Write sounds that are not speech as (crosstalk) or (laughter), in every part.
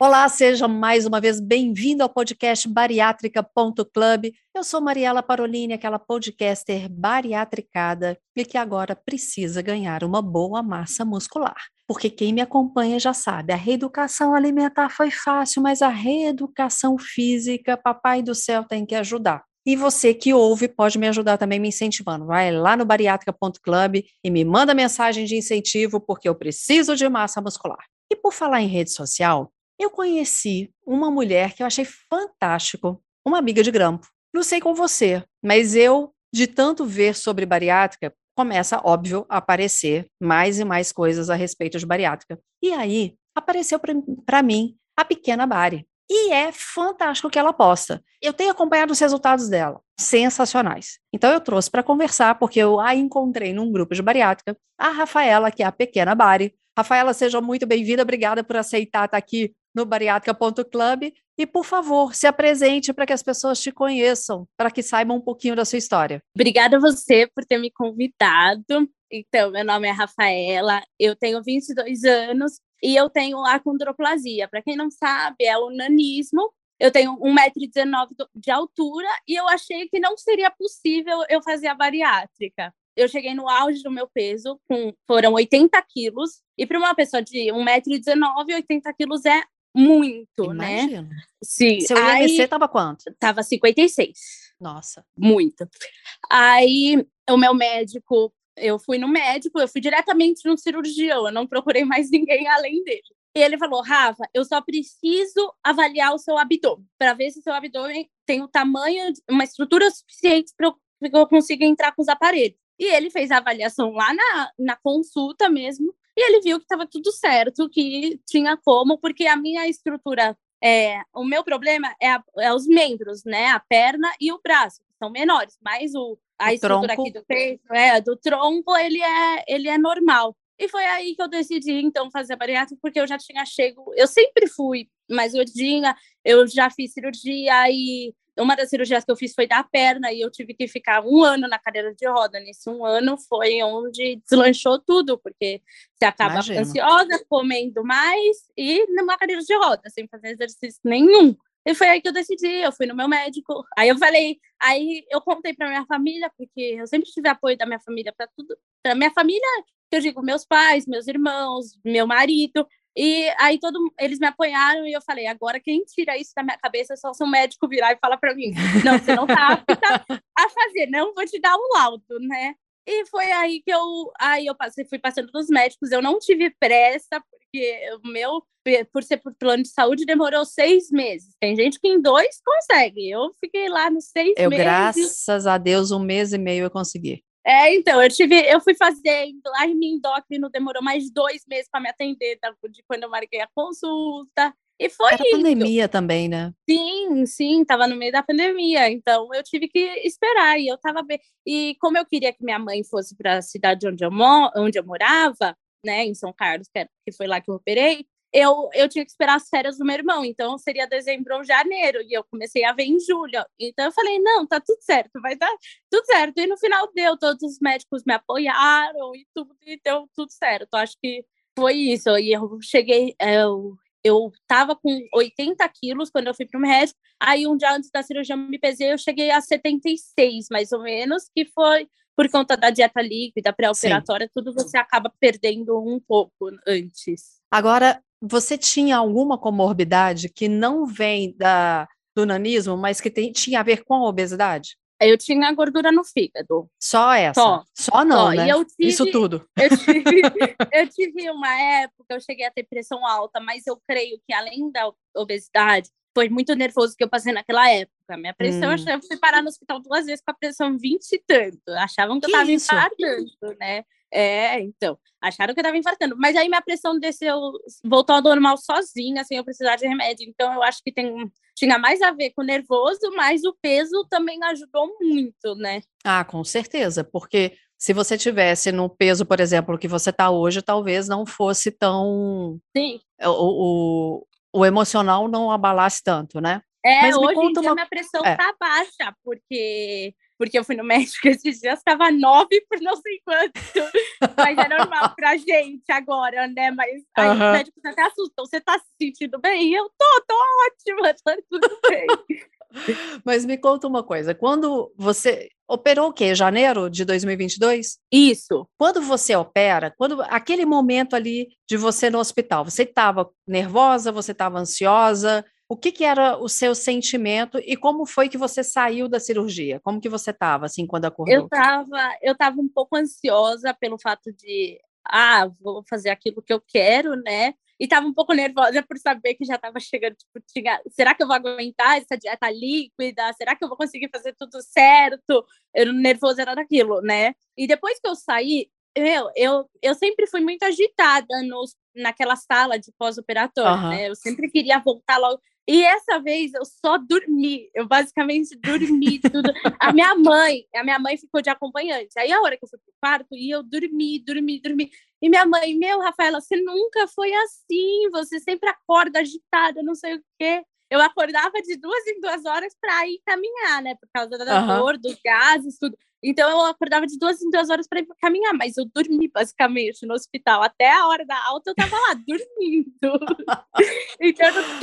Olá, seja mais uma vez bem-vindo ao podcast bariátrica.club. Eu sou Mariela Parolini, aquela podcaster bariatricada e que agora precisa ganhar uma boa massa muscular. Porque quem me acompanha já sabe, a reeducação alimentar foi fácil, mas a reeducação física, papai do céu tem que ajudar. E você que ouve pode me ajudar também me incentivando. Vai lá no bariátrica.club e me manda mensagem de incentivo, porque eu preciso de massa muscular. E por falar em rede social, eu conheci uma mulher que eu achei fantástico, uma amiga de grampo. Não sei com você, mas eu, de tanto ver sobre bariátrica, começa, óbvio, a aparecer mais e mais coisas a respeito de bariátrica. E aí, apareceu para mim a pequena Bari. E é fantástico o que ela posta. Eu tenho acompanhado os resultados dela, sensacionais. Então eu trouxe para conversar, porque eu a encontrei num grupo de bariátrica, a Rafaela, que é a pequena Bari. Rafaela, seja muito bem-vinda, obrigada por aceitar estar aqui no bariátrica.club e, por favor, se apresente para que as pessoas te conheçam, para que saibam um pouquinho da sua história. Obrigada a você por ter me convidado. Então, meu nome é Rafaela, eu tenho 22 anos e eu tenho acondroplasia. Para quem não sabe, é o nanismo. Eu tenho 1,19m de altura e eu achei que não seria possível eu fazer a bariátrica eu cheguei no auge do meu peso, com, foram 80 quilos, e para uma pessoa de 1,19m, 80 quilos é muito, Imagina. né? Sim. Seu IMC estava quanto? Tava 56. Nossa. Muito. Aí o meu médico, eu fui no médico, eu fui diretamente no cirurgião, eu não procurei mais ninguém além dele. E ele falou: Rafa, eu só preciso avaliar o seu abdômen para ver se seu abdômen tem o tamanho, uma estrutura suficiente para eu conseguir entrar com os aparelhos. E ele fez a avaliação lá na, na consulta mesmo. E ele viu que estava tudo certo, que tinha como, porque a minha estrutura, é, o meu problema é, a, é os membros, né? A perna e o braço, que são menores, mas o, a o estrutura tronco. aqui do peito, é, do tronco, ele é, ele é normal. E foi aí que eu decidi, então, fazer a bariátrica, porque eu já tinha chego. Eu sempre fui mais gordinha, eu já fiz cirurgia e uma das cirurgias que eu fiz foi da perna e eu tive que ficar um ano na cadeira de roda. Nesse um ano foi onde deslanchou tudo, porque você acaba Imagina. ansiosa, comendo mais e numa cadeira de roda, sem fazer exercício nenhum. E foi aí que eu decidi, eu fui no meu médico. Aí eu falei, aí eu contei para minha família, porque eu sempre tive apoio da minha família para tudo. Para minha família, eu digo meus pais, meus irmãos, meu marido. E aí todo, eles me apoiaram e eu falei, agora quem tira isso da minha cabeça é só se um médico virar e falar para mim, não, você não tá apta a fazer, não vou te dar um laudo, né? E foi aí que eu, aí eu passei, fui passando dos médicos, eu não tive pressa, porque o meu, por ser por plano de saúde, demorou seis meses. Tem gente que em dois consegue, eu fiquei lá nos seis eu, meses. Eu, graças a Deus, um mês e meio eu consegui. É, então, eu tive, eu fui fazer lá em endócrino, demorou mais dois meses para me atender, tá? de quando eu marquei a consulta. E foi Era pandemia também, né? Sim, sim, tava no meio da pandemia, então eu tive que esperar e eu tava bem. E como eu queria que minha mãe fosse para a cidade onde eu, mo onde eu morava, né, em São Carlos, que, que foi lá que eu operei, eu, eu tinha que esperar as férias do meu irmão, então seria dezembro ou janeiro, e eu comecei a ver em julho. Então eu falei, não, tá tudo certo, vai dar tudo certo. E no final deu, todos os médicos me apoiaram e tudo, e deu tudo certo. Acho que foi isso. E eu cheguei, eu, eu tava com 80 quilos quando eu fui pro médico, aí um dia antes da cirurgia eu me pesei, eu cheguei a 76, mais ou menos, que foi por conta da dieta líquida, pré-operatória, tudo você acaba perdendo um pouco antes. Agora, você tinha alguma comorbidade que não vem da, do nanismo, mas que tem, tinha a ver com a obesidade? Eu tinha gordura no fígado. Só essa? Só, Só não, Só. né? Tive, Isso tudo. (laughs) Eu tive, (laughs) eu tive uma época, eu cheguei a ter pressão alta, mas eu creio que além da obesidade, foi muito nervoso que eu passei naquela época. Minha pressão, hum. eu fui parar no hospital duas vezes com a pressão 20 e tanto. Achavam que, que eu estava infartando, né? É, então, acharam que eu tava infartando. Mas aí minha pressão desceu, voltou ao normal sozinha, sem eu precisar de remédio. Então, eu acho que tem, tinha mais a ver com o nervoso, mas o peso também ajudou muito, né? Ah, com certeza, porque se você tivesse no peso, por exemplo, que você está hoje, talvez não fosse tão. Sim. O, o, o emocional não abalasse tanto, né? É, Mas hoje em dia uma... minha pressão é. tá baixa, porque porque eu fui no médico (laughs) esses dias, estava nove por não sei quanto. (laughs) Mas é normal pra gente agora, né? Mas aí uhum. o médico até assustou. Você tá se sentindo bem? Eu tô, tô ótima, tá tudo bem. (laughs) Mas me conta uma coisa, quando você operou o quê? Janeiro de 2022? Isso. Quando você opera, quando aquele momento ali de você no hospital, você estava nervosa, você estava ansiosa, o que, que, era o seu sentimento e como foi que você saiu da cirurgia? Como que você estava, assim, quando acordou? Eu estava eu tava um pouco ansiosa pelo fato de, ah, vou fazer aquilo que eu quero, né? E estava um pouco nervosa por saber que já estava chegando, tipo, tinha, será que eu vou aguentar essa dieta líquida? Será que eu vou conseguir fazer tudo certo? Eu nervosa era daquilo, né? E depois que eu saí, eu, eu, eu sempre fui muito agitada nos, naquela sala de pós-operatório, uhum. né? Eu sempre queria voltar logo. E essa vez eu só dormi, eu basicamente dormi tudo. a minha mãe, a minha mãe ficou de acompanhante. Aí a hora que eu fui pro quarto, e eu dormi, dormi, dormi. E minha mãe, meu, Rafaela, você nunca foi assim, você sempre acorda agitada, não sei o quê. Eu acordava de duas em duas horas para ir caminhar, né? Por causa da uhum. dor, dos gases, tudo. Então eu acordava de duas em duas horas para ir caminhar, mas eu dormi basicamente no hospital. Até a hora da alta eu tava lá dormindo. (laughs) então eu não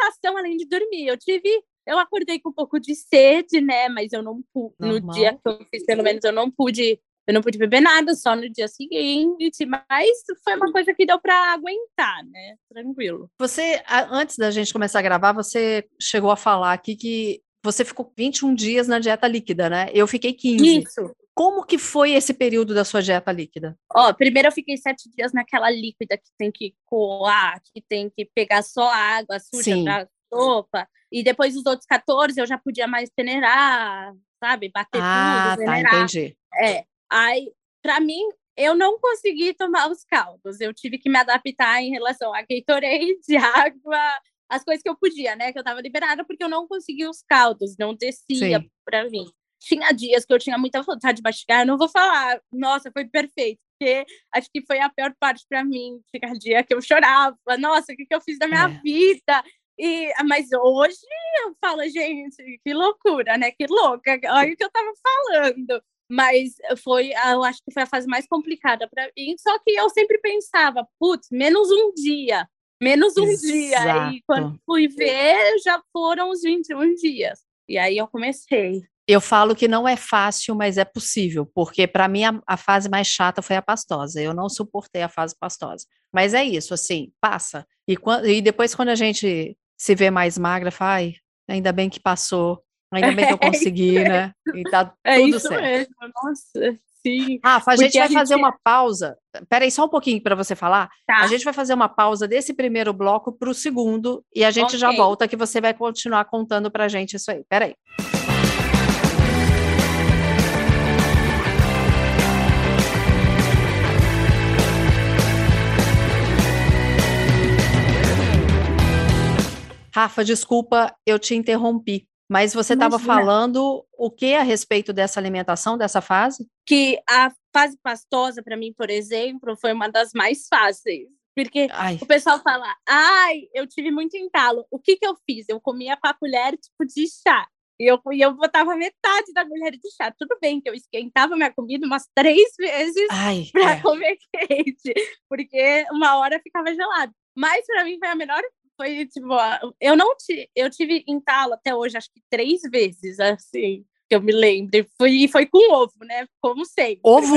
sensação além de dormir. Eu tive. Eu acordei com um pouco de sede, né? Mas eu não pude. No dia que eu fiz, pelo menos, eu não pude. Eu não pude beber nada, só no dia seguinte, mas foi uma coisa que deu para aguentar, né? Tranquilo. Você, antes da gente começar a gravar, você chegou a falar aqui que você ficou 21 dias na dieta líquida, né? Eu fiquei 15. Isso. Como que foi esse período da sua dieta líquida? Ó, primeiro eu fiquei sete dias naquela líquida que tem que coar, que tem que pegar só água suja Sim. pra sopa. E depois os outros 14 eu já podia mais peneirar, sabe? Bater ah, tudo, tá, peneirar. entendi. É. Aí, pra mim, eu não consegui tomar os caldos. Eu tive que me adaptar em relação a Gatorade, (laughs) água, as coisas que eu podia, né? Que eu tava liberada porque eu não conseguia os caldos, não descia para mim. Tinha dias que eu tinha muita vontade de mastigar, eu não vou falar, nossa, foi perfeito, porque acho que foi a pior parte para mim. Tinha dia que eu chorava, nossa, o que, que eu fiz da minha é. vida? E, mas hoje eu falo, gente, que loucura, né? Que louca, olha o que eu tava falando. Mas foi, eu acho que foi a fase mais complicada para mim. Só que eu sempre pensava, putz, menos um dia menos um Exato. dia. E quando fui ver, já foram os 21 dias. E aí eu comecei. Eu falo que não é fácil, mas é possível, porque para mim a, a, fase mais chata foi a pastosa. Eu não suportei a fase pastosa. Mas é isso, assim, passa. E, quando, e depois, quando a gente se vê mais magra, fala, ai, ainda bem que passou, ainda bem que eu (laughs) consegui, né? E tá é tudo isso certo. mesmo, nossa. Sim. Rafa, a gente vai a fazer gente... uma pausa. Peraí, só um pouquinho para você falar. Tá. A gente vai fazer uma pausa desse primeiro bloco para o segundo e a gente okay. já volta que você vai continuar contando para a gente isso aí. Peraí. Rafa, desculpa, eu te interrompi. Mas você estava falando o que a respeito dessa alimentação, dessa fase? Que a fase pastosa, para mim, por exemplo, foi uma das mais fáceis. Porque ai. o pessoal fala, ai, eu tive muito entalo. O que, que eu fiz? Eu comia com a colher tipo de chá. E eu, e eu botava metade da colher de chá. Tudo bem que eu esquentava minha comida umas três vezes para é. comer (laughs) quente, porque uma hora ficava gelado. Mas para mim foi a melhor foi tipo, eu não tive, eu tive entalo até hoje, acho que três vezes, assim, que eu me lembro. E foi, foi com ovo, né? Como sempre. Ovo?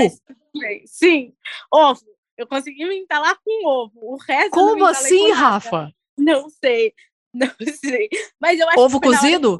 Sim, ovo. Eu consegui me entalar com ovo. O resto Como assim, Rafa? Não sei. (laughs) Não sei. Mas eu acho ovo que cozido?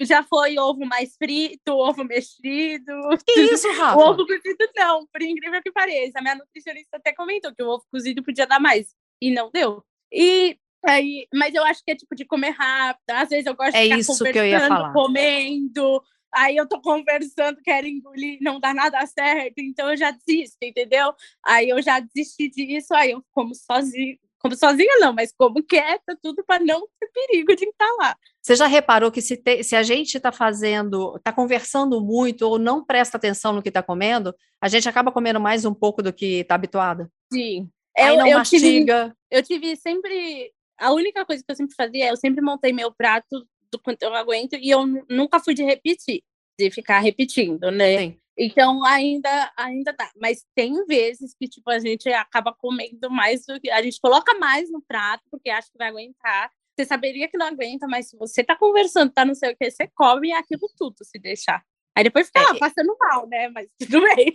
já foi ovo mais frito, ovo mexido. Que isso, Rafa? (laughs) O ovo cozido não, por incrível que pareça. A minha nutricionista até comentou que o ovo cozido podia dar mais. E não deu. E Aí, mas eu acho que é tipo de comer rápido. Às vezes eu gosto é de ficar isso que eu ia falar. comendo. aí eu tô conversando, quero engolir, não dá nada certo, então eu já desisto, entendeu? Aí eu já desisti disso, aí eu como sozinha, como sozinha não, mas como quieta, tudo para não ter perigo de estar lá. Você já reparou que se, te, se a gente está fazendo, está conversando muito ou não presta atenção no que está comendo, a gente acaba comendo mais um pouco do que está habituada? Sim. Aí eu, não eu mastiga. Tive, eu tive sempre. A única coisa que eu sempre fazia, eu sempre montei meu prato do quanto eu aguento e eu nunca fui de repetir, de ficar repetindo, né? Sim. Então ainda ainda dá, mas tem vezes que tipo a gente acaba comendo mais do que a gente coloca mais no prato porque acha que vai aguentar. Você saberia que não aguenta, mas se você tá conversando, tá não sei o que, você come aquilo tudo se deixar. Aí depois fica É, lá, passando mal, né? Mas tudo bem.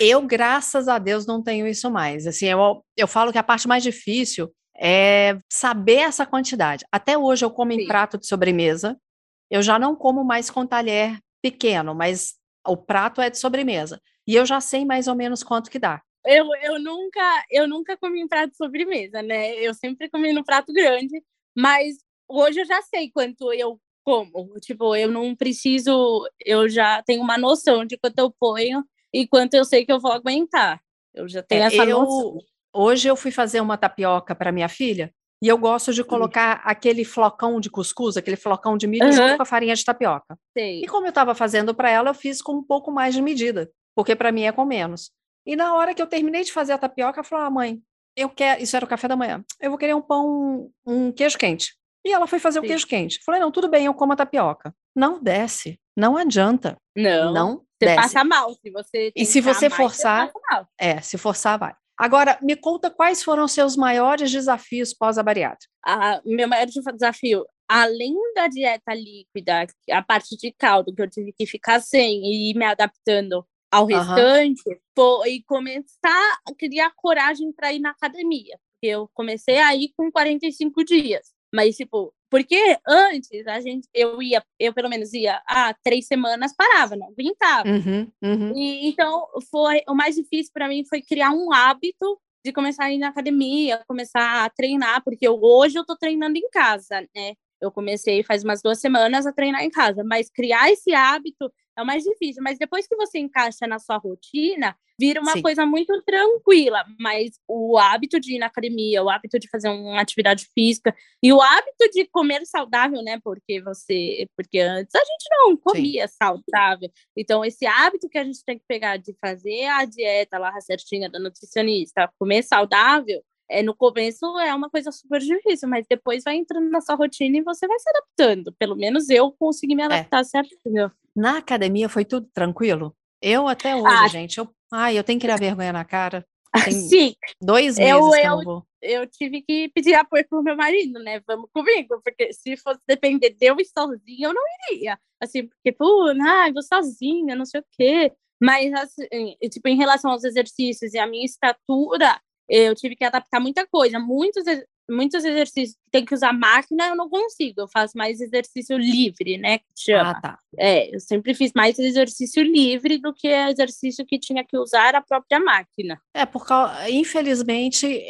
Eu, graças a Deus, não tenho isso mais. Assim, eu, eu falo que a parte mais difícil é saber essa quantidade. Até hoje eu como em Sim. prato de sobremesa. Eu já não como mais com talher pequeno, mas o prato é de sobremesa. E eu já sei mais ou menos quanto que dá. Eu, eu nunca eu nunca comi em prato de sobremesa, né? Eu sempre comi no prato grande, mas hoje eu já sei quanto eu como. Tipo, eu não preciso, eu já tenho uma noção de quanto eu ponho e quanto eu sei que eu vou aguentar. Eu já tenho É, essa eu- noção. Hoje eu fui fazer uma tapioca para minha filha e eu gosto de colocar aquele flocão de cuscuz, aquele flocão de milho Aham. com a farinha de tapioca. Sei. E como eu estava fazendo para ela, eu fiz com um pouco mais de medida, porque para mim é com menos. E na hora que eu terminei de fazer a tapioca, ela falou: ah, mãe, eu quero. Isso era o café da manhã. Eu vou querer um pão, um queijo quente. E ela foi fazer o Sim. queijo quente. Falei: não, tudo bem, eu como a tapioca. Não desce. Não adianta. Não. Não você desce. passa mal se você E se você mais, forçar-. É, se forçar, vai. Agora, me conta quais foram os seus maiores desafios pós a bariátrica. a, meu maior desafio, além da dieta líquida, a parte de caldo que eu tive que ficar sem e ir me adaptando ao Aham. restante, foi começar a criar coragem para ir na academia. Eu comecei a ir com 45 dias. Mas, tipo, porque antes a gente, eu ia, eu pelo menos ia, ah, três semanas parava, não aguentava. Uhum, uhum. E, então, foi o mais difícil para mim foi criar um hábito de começar a ir na academia, começar a treinar, porque eu, hoje eu tô treinando em casa, né? Eu comecei faz umas duas semanas a treinar em casa, mas criar esse hábito é o mais difícil. Mas depois que você encaixa na sua rotina, vira uma Sim. coisa muito tranquila. Mas o hábito de ir na academia, o hábito de fazer uma atividade física e o hábito de comer saudável, né? Porque você, porque antes a gente não comia saudável. Então, esse hábito que a gente tem que pegar de fazer a dieta lá certinha da nutricionista, comer saudável, é, no começo é uma coisa super difícil, mas depois vai entrando na sua rotina e você vai se adaptando. Pelo menos eu consegui me adaptar certinho. Na academia foi tudo tranquilo? Eu até hoje, Ah. gente, eu, ai, eu tenho que criar vergonha na cara. (laughs) Tem Sim, dois meses Eu- que eu- não vou. eu tive que pedir apoio pro meu marido, né? Vamos comigo, porque se fosse depender de eu ir sozinha, eu não iria. Assim, porque, pô, ai, vou sozinha, não sei o quê. Mas, assim, tipo, em relação aos exercícios e a minha estatura, eu tive que adaptar muita coisa. Muitos, muitos exercícios que tem que usar máquina, eu não consigo. Eu faço mais exercício livre, né? Que chama. Ah, tá. É, eu sempre fiz mais exercício livre do que exercício que tinha que usar a própria máquina. É, por causa, infelizmente,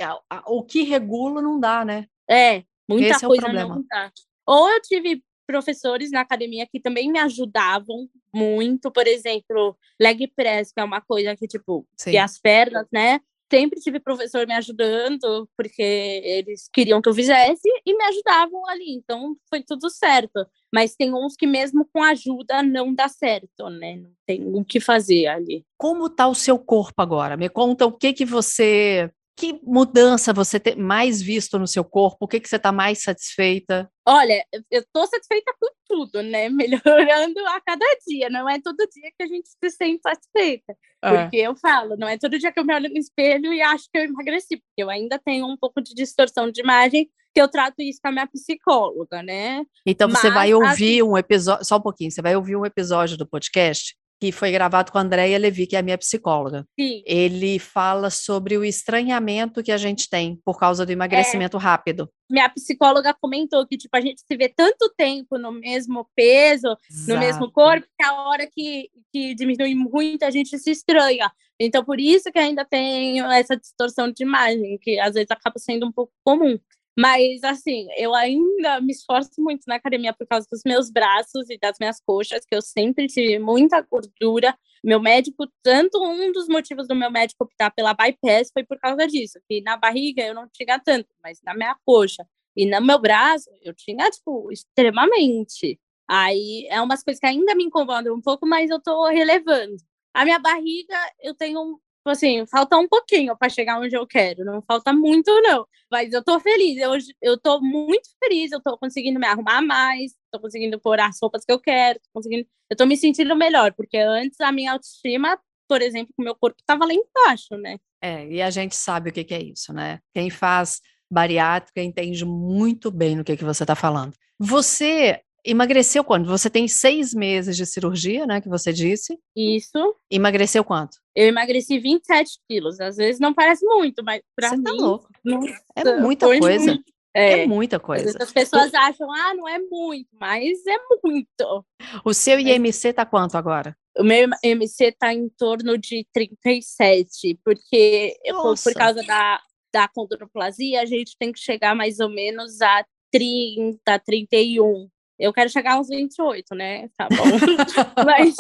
o que regula não dá, né? É, muita Esse é coisa problema. não dá. Ou eu tive professores na academia que também me ajudavam muito, por exemplo, leg press, que é uma coisa que, tipo, Sim. que as pernas, né? Sempre tive professor me ajudando, porque eles queriam que eu fizesse e me ajudavam ali, então foi tudo certo. Mas tem uns que mesmo com ajuda não dá certo, né? Não tem o que fazer ali. Como tá o seu corpo agora? Me conta o que que você, que mudança você tem mais visto no seu corpo? O que que você está mais satisfeita? Olha, eu tô satisfeita com tudo, né? (laughs) Melhorando a cada dia. Não é todo dia que a gente se sente satisfeita. É. Porque eu falo, não é todo dia que eu me olho no espelho e acho que eu emagreci, porque eu ainda tenho um pouco de distorção de imagem, que eu trato isso com a minha psicóloga, né? Então você Mas, vai ouvir assim- um episódio, só um pouquinho, você vai ouvir um episódio do podcast que foi gravado com a Andréia Levi, que é a minha psicóloga. Sim, Ele fala sobre o estranhamento que a gente tem por causa do emagrecimento rápido. minha psicóloga comentou que, tipo, a gente se vê tanto tempo no mesmo peso, no mesmo Exato. corpo, que a hora que, que diminui muito, a gente se estranha. Então, por isso que ainda tem essa distorção de imagem, que às vezes acaba sendo um pouco comum. Mas, assim, eu ainda me esforço muito na academia por causa dos meus braços e das minhas coxas, que eu sempre tive muita gordura. Meu médico, tanto um dos motivos do meu médico optar pela bypass foi por causa disso, que na barriga eu não tinha tanto, mas na minha coxa e no meu braço eu tinha, tipo, extremamente. Aí é umas coisas que ainda me incomodam um pouco, mas eu tô relevando. A minha barriga, eu tenho Tipo assim, falta um pouquinho para chegar onde eu quero, não falta muito, não. Mas eu tô feliz, eu, eu tô muito feliz, eu tô conseguindo me arrumar mais, tô conseguindo pôr as roupas que eu quero, tô conseguindo. Eu tô me sentindo melhor, porque antes a minha autoestima, por exemplo, o meu corpo tava lá embaixo, né? É, e a gente sabe o que, que é isso, né? Quem faz bariátrica entende muito bem no que, que você está falando. Você emagreceu quando? Você tem seis meses de cirurgia, né? Que você disse. Isso. Emagreceu quanto? Eu emagreci 27 quilos. Às vezes não parece muito, mas pra você mim. Tá louco. Nossa, é muita coisa. Muito. É, é, muita coisa. As pessoas acham, ah, não é muito, mas é muito. O seu IMC tá quanto agora? O meu IMC tá em torno de 37, porque por causa da, da condroplasia, a gente tem que chegar mais ou menos a 30, 31. Eu quero chegar a uns 28, né? Tá bom. (laughs) mas,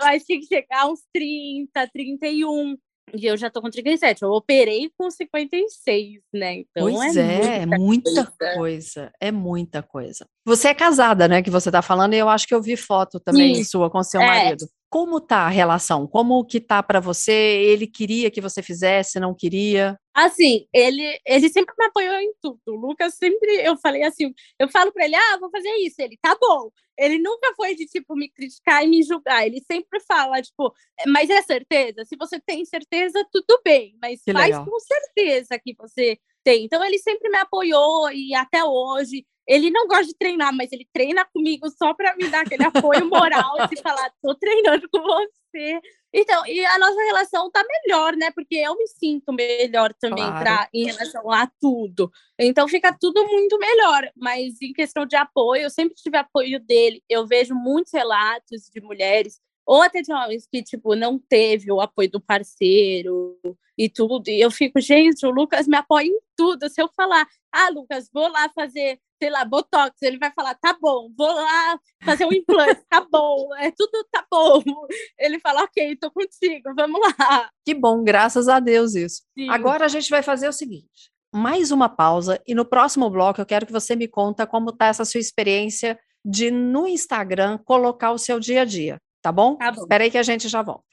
mas tem que chegar a uns 30, 31. E eu já tô com 37. Eu operei com 56, né? Então pois é, é muita, muita coisa. coisa. É muita coisa. Você é casada, né? Que você tá falando, e eu acho que eu vi foto também Sim. sua com seu é. marido. Como tá a relação? Como que tá para você? Ele queria que você fizesse, não queria? Assim, ele, ele sempre me apoiou em tudo. O Lucas sempre, eu falei assim, eu falo para ele, ah, vou fazer isso. Ele, tá bom. Ele nunca foi de, tipo, me criticar e me julgar. Ele sempre fala, tipo, mas é certeza? Se você tem certeza, tudo bem. Mas que faz legal. com certeza que você tem. Então, ele sempre me apoiou e até hoje ele não gosta de treinar, mas ele treina comigo só para me dar aquele apoio moral de falar, tô treinando com você. Então, e a nossa relação tá melhor, né? Porque eu me sinto melhor também claro. pra, em relação a tudo. Então fica tudo muito melhor. Mas em questão de apoio, eu sempre tive apoio dele. Eu vejo muitos relatos de mulheres ou até de homens que, tipo, não teve o apoio do parceiro e tudo. E eu fico, gente, o Lucas me apoia em tudo. Se eu falar, ah, Lucas, vou lá fazer sei lá, botox, ele vai falar, tá bom, vou lá fazer um implante, tá bom, é tudo tá bom. Ele fala, ok, tô contigo, vamos lá. Que bom, graças a Deus isso. Sim. Agora a gente vai fazer o seguinte, mais uma pausa e no próximo bloco eu quero que você me conta como tá essa sua experiência de no Instagram colocar o seu dia a dia, tá bom? Tá bom. Espera aí que a gente já volta.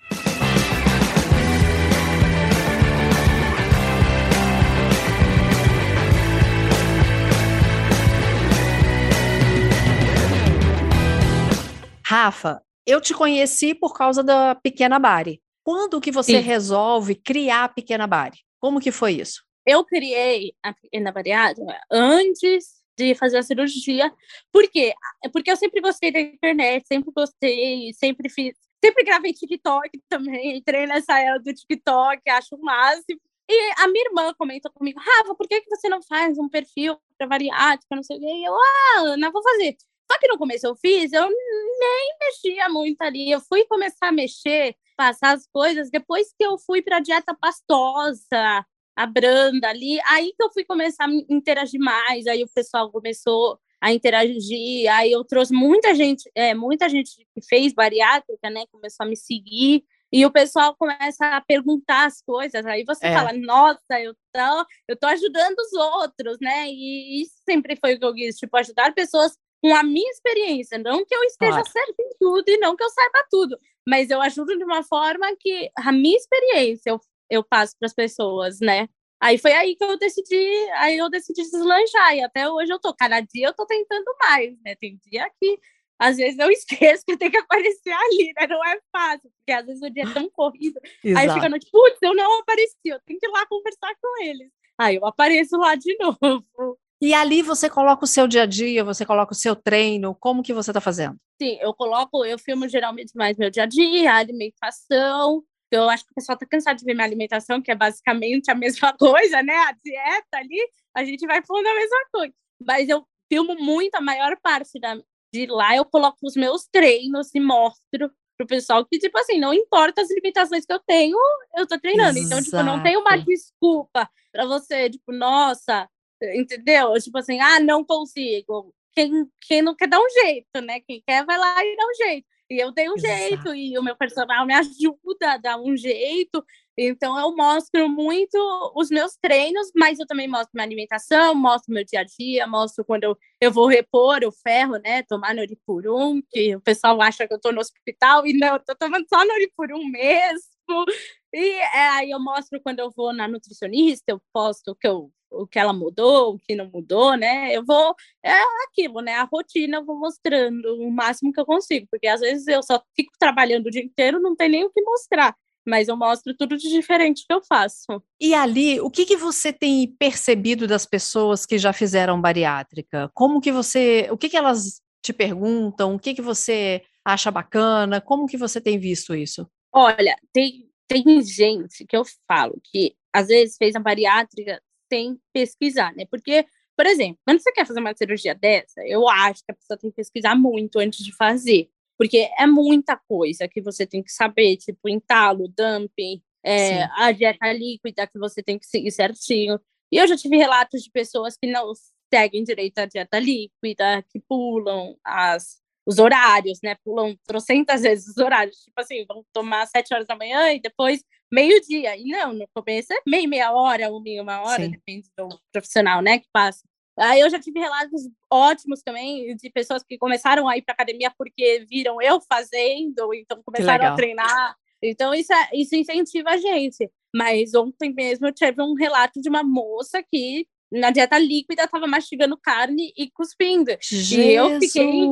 Rafa, eu te conheci por causa da Pequena Bari. Quando que você Sim. resolve criar a Pequena Bari? Como que foi isso? Eu criei a Pequena Bariátrica antes de fazer a cirurgia. Por quê? Porque eu sempre gostei da internet, sempre gostei, sempre fiz, sempre gravei TikTok também, entrei nessa era do TikTok, acho o máximo. E a minha irmã comentou comigo, Rafa, por que, que você não faz um perfil para bariátrica, não sei o quê? E eu, ah, Ana, vou fazer. Só que no começo eu fiz, eu nem mexia muito ali. Eu fui começar a mexer, passar as coisas, depois que eu fui para a dieta pastosa, a branda ali, aí que eu fui começar a interagir mais, aí o pessoal começou a interagir, aí eu trouxe muita gente, é, muita gente que fez bariátrica, né, começou a me seguir, e o pessoal começa a perguntar as coisas, aí você é. fala, nossa, eu tô, eu tô ajudando os outros, né, e isso sempre foi o que eu quis, tipo, ajudar pessoas com a minha experiência. Não que eu esteja claro. certa em tudo e não que eu saiba tudo, mas eu ajudo de uma forma que a minha experiência eu, eu passo para as pessoas, né? Aí foi aí que eu decidi, aí eu decidi deslanchar e até hoje eu tô, cada dia eu tô tentando mais, né? Tem dia que às vezes eu (laughs) esqueço que tem que aparecer ali, né? Não é fácil, porque às vezes o dia é tão corrido. Aí fica no tipo, putz, eu não apareci, eu tenho que ir lá conversar com eles. Aí eu apareço lá de (laughs) novo. E ali você coloca o seu dia a dia, você coloca o seu treino, como que você está fazendo? Sim, eu coloco, eu filmo geralmente mais meu dia a dia, alimentação. Eu acho que o pessoal está cansado de ver minha alimentação, que é basicamente a (laughs) mesma coisa, né? A dieta ali, a gente vai falando a mesma coisa. Mas eu filmo muito, a maior parte da, de lá eu coloco os meus treinos e mostro pro pessoal que, tipo assim, não importa as limitações que eu tenho, eu tô treinando. Exato. Então, tipo, não tem uma desculpa para você, tipo, nossa, entendeu? Tipo assim, ah, não consigo. Quem, quem não quer dar um jeito, né? Quem quer vai lá e dá um jeito. E eu dei um Exato. jeito, e o meu personal me (laughs) ajuda a dar um jeito. Então, eu mostro muito os meus treinos, mas eu também mostro minha alimentação, mostro meu dia a dia, mostro quando eu, eu vou repor o ferro, né? Tomar Noripurum, que o pessoal acha que eu tô no hospital, e não, eu tô tomando só Noripurum mesmo. E é, aí eu mostro quando eu vou na nutricionista, eu posto que eu o que ela mudou, o que não mudou, né? Eu vou, é aquilo, né? A rotina eu vou mostrando o máximo que eu consigo, porque às vezes eu só fico trabalhando o dia inteiro, não tem nem o que mostrar, mas eu mostro tudo de diferente que eu faço. E ali, o que, que você tem percebido das pessoas que já fizeram bariátrica? Como que você, o que, que elas te perguntam? O que, que você acha bacana? Como que você tem visto isso? Olha, tem, tem gente que eu falo que às vezes fez a bariátrica sem pesquisar, né? Porque, por exemplo, quando você quer fazer uma cirurgia dessa, eu acho que a pessoa tem que pesquisar muito antes de fazer, porque é muita coisa que você tem que saber, tipo entalo, dumping, é, a dieta líquida que você tem que seguir certinho. E eu já tive relatos de pessoas que não seguem direito a dieta líquida, que pulam as, os horários, né? Pulam trocentas vezes os horários. Tipo assim, vão tomar sete horas da manhã e depois meio-dia. E não, no começo é meia, meia hora, uma uma hora, Sim. depende do profissional, né, que passa. Aí eu já tive relatos ótimos também de pessoas que começaram a ir para academia porque viram eu fazendo, então começaram a treinar. Então isso, é, isso incentiva a gente. Mas ontem mesmo eu tive um relato de uma moça que na dieta líquida estava mastigando carne e cuspindo. Jesus. E eu fiquei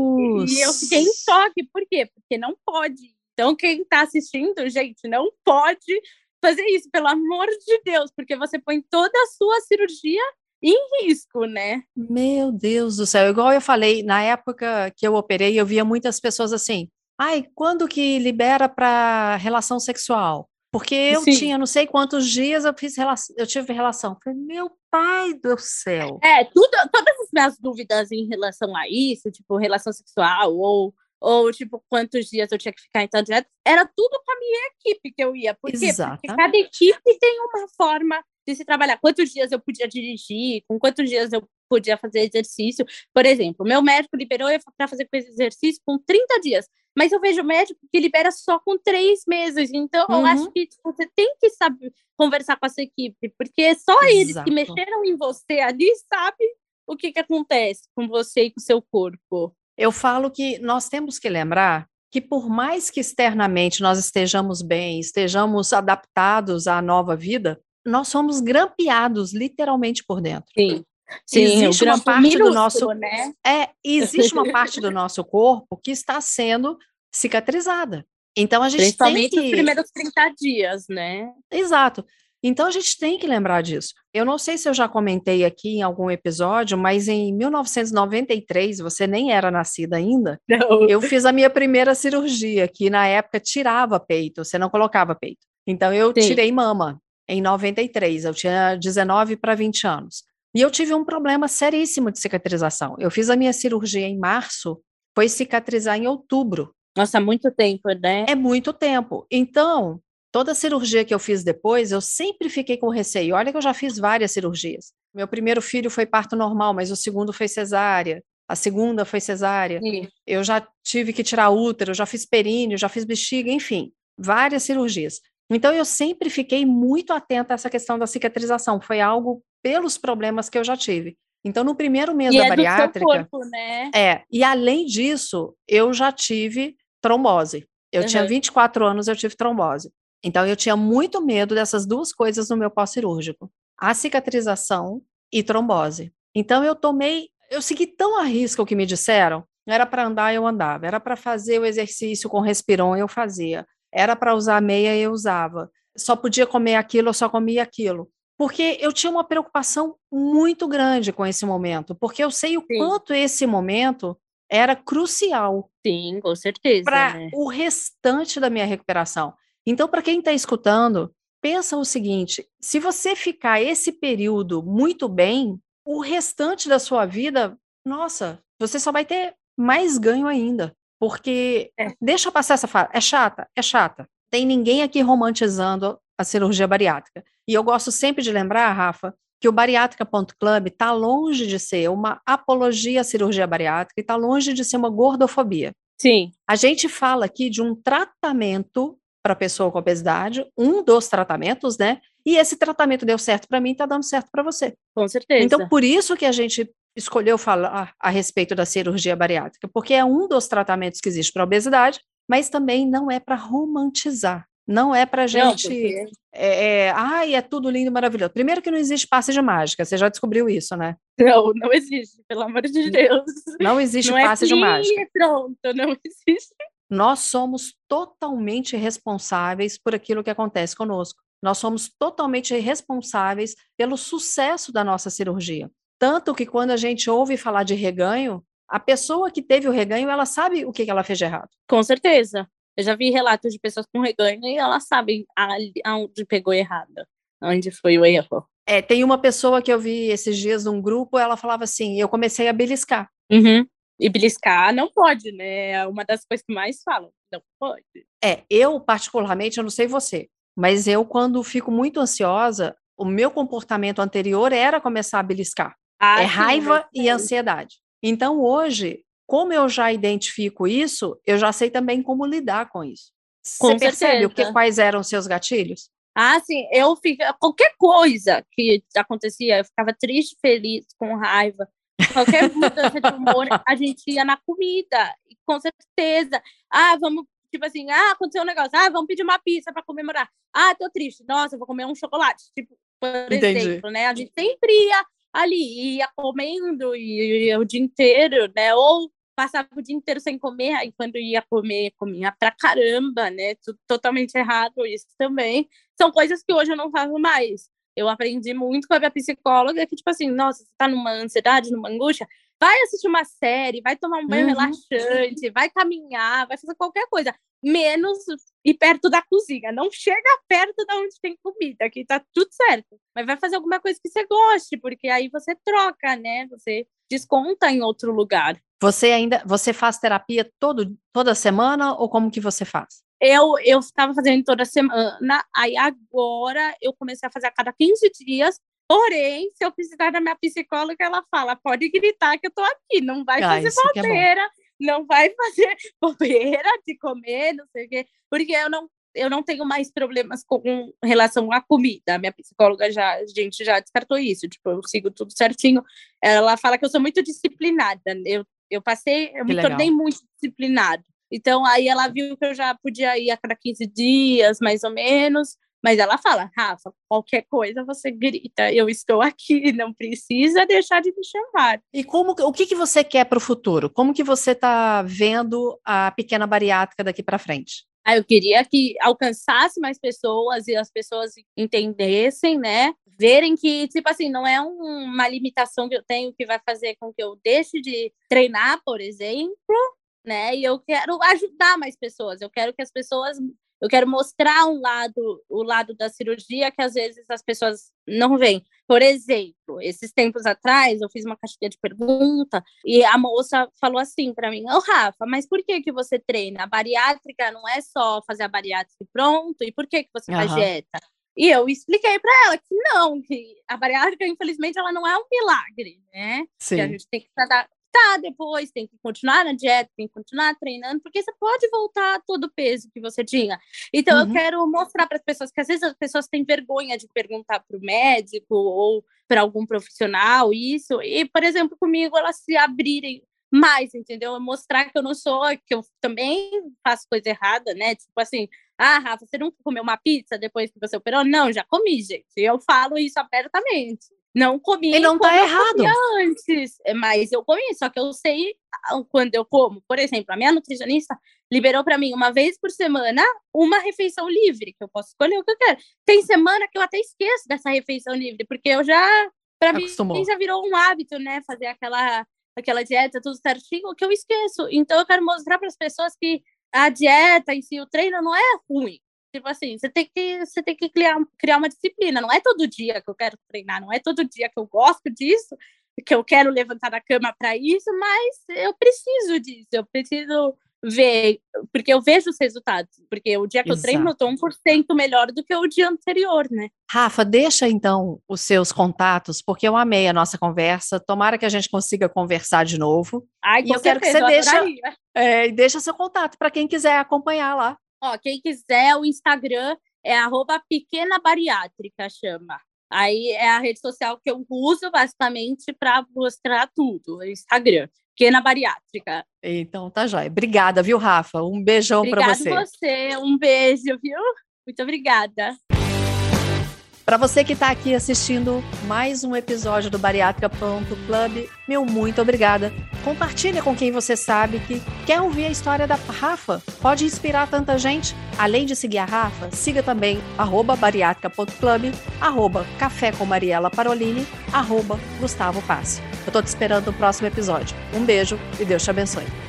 e eu fiquei em choque. Por quê? Porque não pode. Então, quem está assistindo, gente, não pode fazer isso, pelo amor de Deus, porque você põe toda a sua cirurgia em risco, né? Meu Deus do céu, igual eu falei, na época que eu operei, eu via muitas pessoas assim, ai, quando que libera para relação sexual? Porque eu Sim. tinha não sei quantos dias eu fiz relação, eu tive relação. Eu falei, meu pai do céu. É, tudo, todas as minhas dúvidas em relação a isso, tipo, relação sexual ou ou tipo quantos dias eu tinha que ficar em dieta, era tudo com a minha equipe que eu ia. Por quê? Porque cada equipe tem uma forma de se trabalhar. Quantos dias eu podia dirigir, com quantos dias eu podia fazer exercício. Por exemplo, meu médico liberou eu para fazer exercício com 30 dias, mas eu vejo médico que libera só com três meses. Então, uhum. eu acho uhum. que tipo, você tem que saber conversar com a sua equipe, porque só Exato. eles que mexeram em você ali sabem o que, que acontece com você e com o seu corpo. Eu falo que nós temos que lembrar que, por mais que externamente nós estejamos bem, estejamos adaptados à nova vida, nós somos grampeados literalmente por dentro. Sim. Sim, existe uma parte do nosso né? é existe uma parte do nosso corpo que está sendo cicatrizada. Então a gente Principalmente tem que... os primeiros 30 dias, né? Exato. Então a gente tem que lembrar disso. Eu não sei se eu já comentei aqui em algum episódio, mas em 1993, você nem era nascida ainda, (laughs) não. eu fiz a minha primeira cirurgia, que na época tirava peito, você não colocava peito. Então eu Sim. tirei mama em 93, eu tinha 19 para 20 anos. E eu tive um problema seríssimo de cicatrização. Eu fiz a minha cirurgia em março, foi cicatrizar em outubro. Nossa, muito tempo, né? É muito tempo. Então, Toda cirurgia que eu fiz depois, eu sempre fiquei com receio. Olha que eu já fiz várias cirurgias. Meu primeiro filho foi parto normal, mas o segundo foi cesárea. A segunda foi cesárea. Sim. Eu já tive que tirar útero, já fiz períneo, já fiz bexiga, enfim, várias cirurgias. Então eu sempre fiquei muito atenta a essa questão da cicatrização. Foi algo pelos problemas que eu já tive. Então, no primeiro mês e da é bariátrica. Corpo, né? É, e além disso, eu já tive trombose. Eu uhum. tinha 24 anos, eu tive trombose. Então, eu tinha muito medo dessas duas coisas no meu pós-cirúrgico: a cicatrização e trombose. Então, eu tomei, eu segui tão a risca o que me disseram. Era para andar, eu andava. Era para fazer o exercício com respiron, eu fazia. Era para usar meia, eu usava. Só podia comer aquilo, eu só comia aquilo. Porque eu tinha uma preocupação muito grande com esse momento, porque eu sei o Sim. quanto esse momento era crucial. Sim, com certeza. Para né? o restante da minha recuperação. Então, para quem está escutando, pensa o seguinte: se você ficar esse período muito bem, o restante da sua vida, nossa, você só vai ter mais ganho ainda. Porque é. deixa passar essa fase. É chata? É chata. Tem ninguém aqui romantizando a cirurgia bariátrica. E eu gosto sempre de lembrar, Rafa, que o bariátrica.club está longe de ser uma apologia à cirurgia bariátrica e está longe de ser uma gordofobia. Sim. A gente fala aqui de um tratamento para pessoa com obesidade, um dos tratamentos, né? E esse tratamento deu certo para mim, está dando certo para você. Com certeza. Então, por isso que a gente escolheu falar a respeito da cirurgia bariátrica, porque é um dos tratamentos que existe para obesidade, mas também não é para romantizar. Não é para gente. Porque... é, é, ai, é tudo lindo e maravilhoso. Primeiro que não existe passe de mágica, você já descobriu isso, né? Não, não existe, pelo amor de Deus. Não existe não é passe é de mágica. Pronto, não (laughs) existe. Nós somos totalmente responsáveis por aquilo que acontece conosco. Nós somos totalmente responsáveis pelo sucesso da nossa cirurgia. Tanto que quando a gente ouve falar de reganho, a pessoa que teve o reganho, ela sabe o que ela fez de errado. Com certeza. Eu já vi relatos de pessoas com reganho e elas sabem aonde pegou errado, onde foi o erro. É, tem uma pessoa que eu vi esses dias num grupo, ela falava assim: eu comecei a beliscar. Uhum. E beliscar não pode, né? É uma das coisas que mais falam. Não pode. É, eu, particularmente, eu não sei você, mas eu, quando fico muito ansiosa, o meu comportamento anterior era começar a beliscar. Ah, é sim, raiva e ansiedade. Então, hoje, como eu já identifico isso, eu já sei também como lidar com isso. Você percebe o que, quais eram os seus gatilhos? Ah, sim, eu fico, qualquer coisa que acontecia, eu ficava triste, feliz, com raiva, qualquer mudança de humor, a gente ia na comida, com certeza. Ah, vamos, tipo assim, ah, aconteceu um negócio, ah, vamos pedir uma pizza para comemorar. Ah, tô triste, nossa, vou comer um chocolate, tipo, por Entendi. exemplo, né? A gente sempre ia ali, ia comendo e, ia o dia inteiro, né? Ou passava o dia inteiro sem comer, aí quando ia comer, comia pra caramba, né? Tudo totalmente errado isso também. São coisas que hoje eu não faço mais. Eu aprendi muito com a minha psicóloga que, tipo assim, nossa, você tá numa ansiedade, numa angústia, vai assistir uma série, vai tomar um banho uhum. relaxante, vai caminhar, vai fazer qualquer coisa menos ir perto da cozinha. Não chega perto da onde tem comida, que tá tudo certo. Mas vai fazer alguma coisa que você goste, porque aí você troca, né? Você desconta em outro lugar. Você ainda, você faz terapia todo, toda semana ou como que você faz? Eu eu estava fazendo toda semana, aí agora eu comecei a fazer a cada 15 dias. Porém, se eu precisar da minha psicóloga, ela fala: pode gritar que eu tô aqui, não vai ah, fazer bobeira, é não vai (laughs) fazer bobeira de comer, não sei o quê, porque eu não eu não tenho mais problemas com relação à comida. Minha psicóloga já, a gente já descartou isso, tipo, eu sigo tudo certinho. Ela fala que eu sou muito disciplinada. Eu, eu passei, eu que me legal. tornei muito disciplinada. Então, aí ela viu que eu já podia ir a cada 15 dias, mais ou menos. Mas ela fala, Rafa, qualquer coisa você grita, eu estou aqui, não precisa deixar de me chamar. E como, o que, que você quer para o futuro? Como que você está vendo a pequena bariátrica daqui para frente? Ah, eu queria que alcançasse mais pessoas e as pessoas entendessem, né? Verem que, tipo assim, não é um, uma limitação que eu tenho que vai fazer com que eu deixe de treinar, por exemplo, né? E eu quero ajudar mais pessoas. Eu quero que as pessoas eu quero mostrar um lado, o lado da cirurgia que às vezes as pessoas não veem. Por exemplo, esses tempos atrás eu fiz uma caixinha de pergunta e a moça falou assim para mim: "Ô oh, Rafa, mas por que que você treina? A bariátrica não é só fazer a bariátrica e pronto, e por que que você uhum. faz dieta?" E eu expliquei para ela que não, que a bariátrica, infelizmente, ela não é um milagre, né? Sim. Que a gente tem que tá depois, tem que continuar na dieta, tem que continuar treinando, porque você pode voltar todo o peso que você tinha. Então, uhum. eu quero mostrar para as pessoas que às vezes as pessoas têm vergonha de perguntar para o médico ou para algum profissional isso, e, por exemplo, comigo elas se abrirem mais, entendeu? Mostrar que eu não sou, que eu também faço coisa errada, né? Tipo assim, ah, Rafa, você nunca comeu uma pizza depois que você operou? Não, já comi, gente. Eu falo isso abertamente. Não comi e não tá errado antes, é, mas eu comi, só que eu sei ah, quando eu como. Por exemplo, a minha nutricionista liberou para mim uma vez por semana uma refeição livre, que eu posso escolher o que eu quero. Tem semana que eu até esqueço dessa refeição livre, porque eu já para mim já virou um hábito, né, fazer aquela aquela dieta tudo certinho, que eu esqueço. Então eu quero mostrar para as pessoas que a dieta si, o treino não é ruim. Tipo assim, você tem que, você tem que criar, criar uma disciplina. Não é todo dia que eu quero treinar, não é todo dia que eu gosto disso, que eu quero levantar da cama para isso, mas eu preciso disso. Eu preciso ver, porque eu vejo os resultados, porque o dia que Exato. eu treino eu tô 1% melhor do que o dia anterior, né? Rafa, deixa então os seus contatos, porque eu amei a nossa conversa, tomara que a gente consiga conversar de novo. Ai, e eu certeza, quero que você deixe, é, deixa seu contato para quem quiser acompanhar lá. Ó, quem quiser, o Instagram é arroba pequena bariátrica, chama. Aí é a rede social que eu uso basicamente para mostrar tudo, o Instagram pequena bariátrica. Então tá jóia. Obrigada, viu, Rafa? Um beijão para você. Obrigada você. Um beijo, viu? Muito obrigada. Para você que está aqui assistindo mais um episódio do Bariátrica.club, meu muito obrigada. Compartilhe com quem você sabe que quer ouvir a história da Rafa. Pode inspirar tanta gente. Além de seguir a Rafa, siga também arroba bariátrica.club, arroba café com Mariela Parolini, arroba Gustavo Passe. Eu tô te esperando no próximo episódio. Um beijo e Deus te abençoe.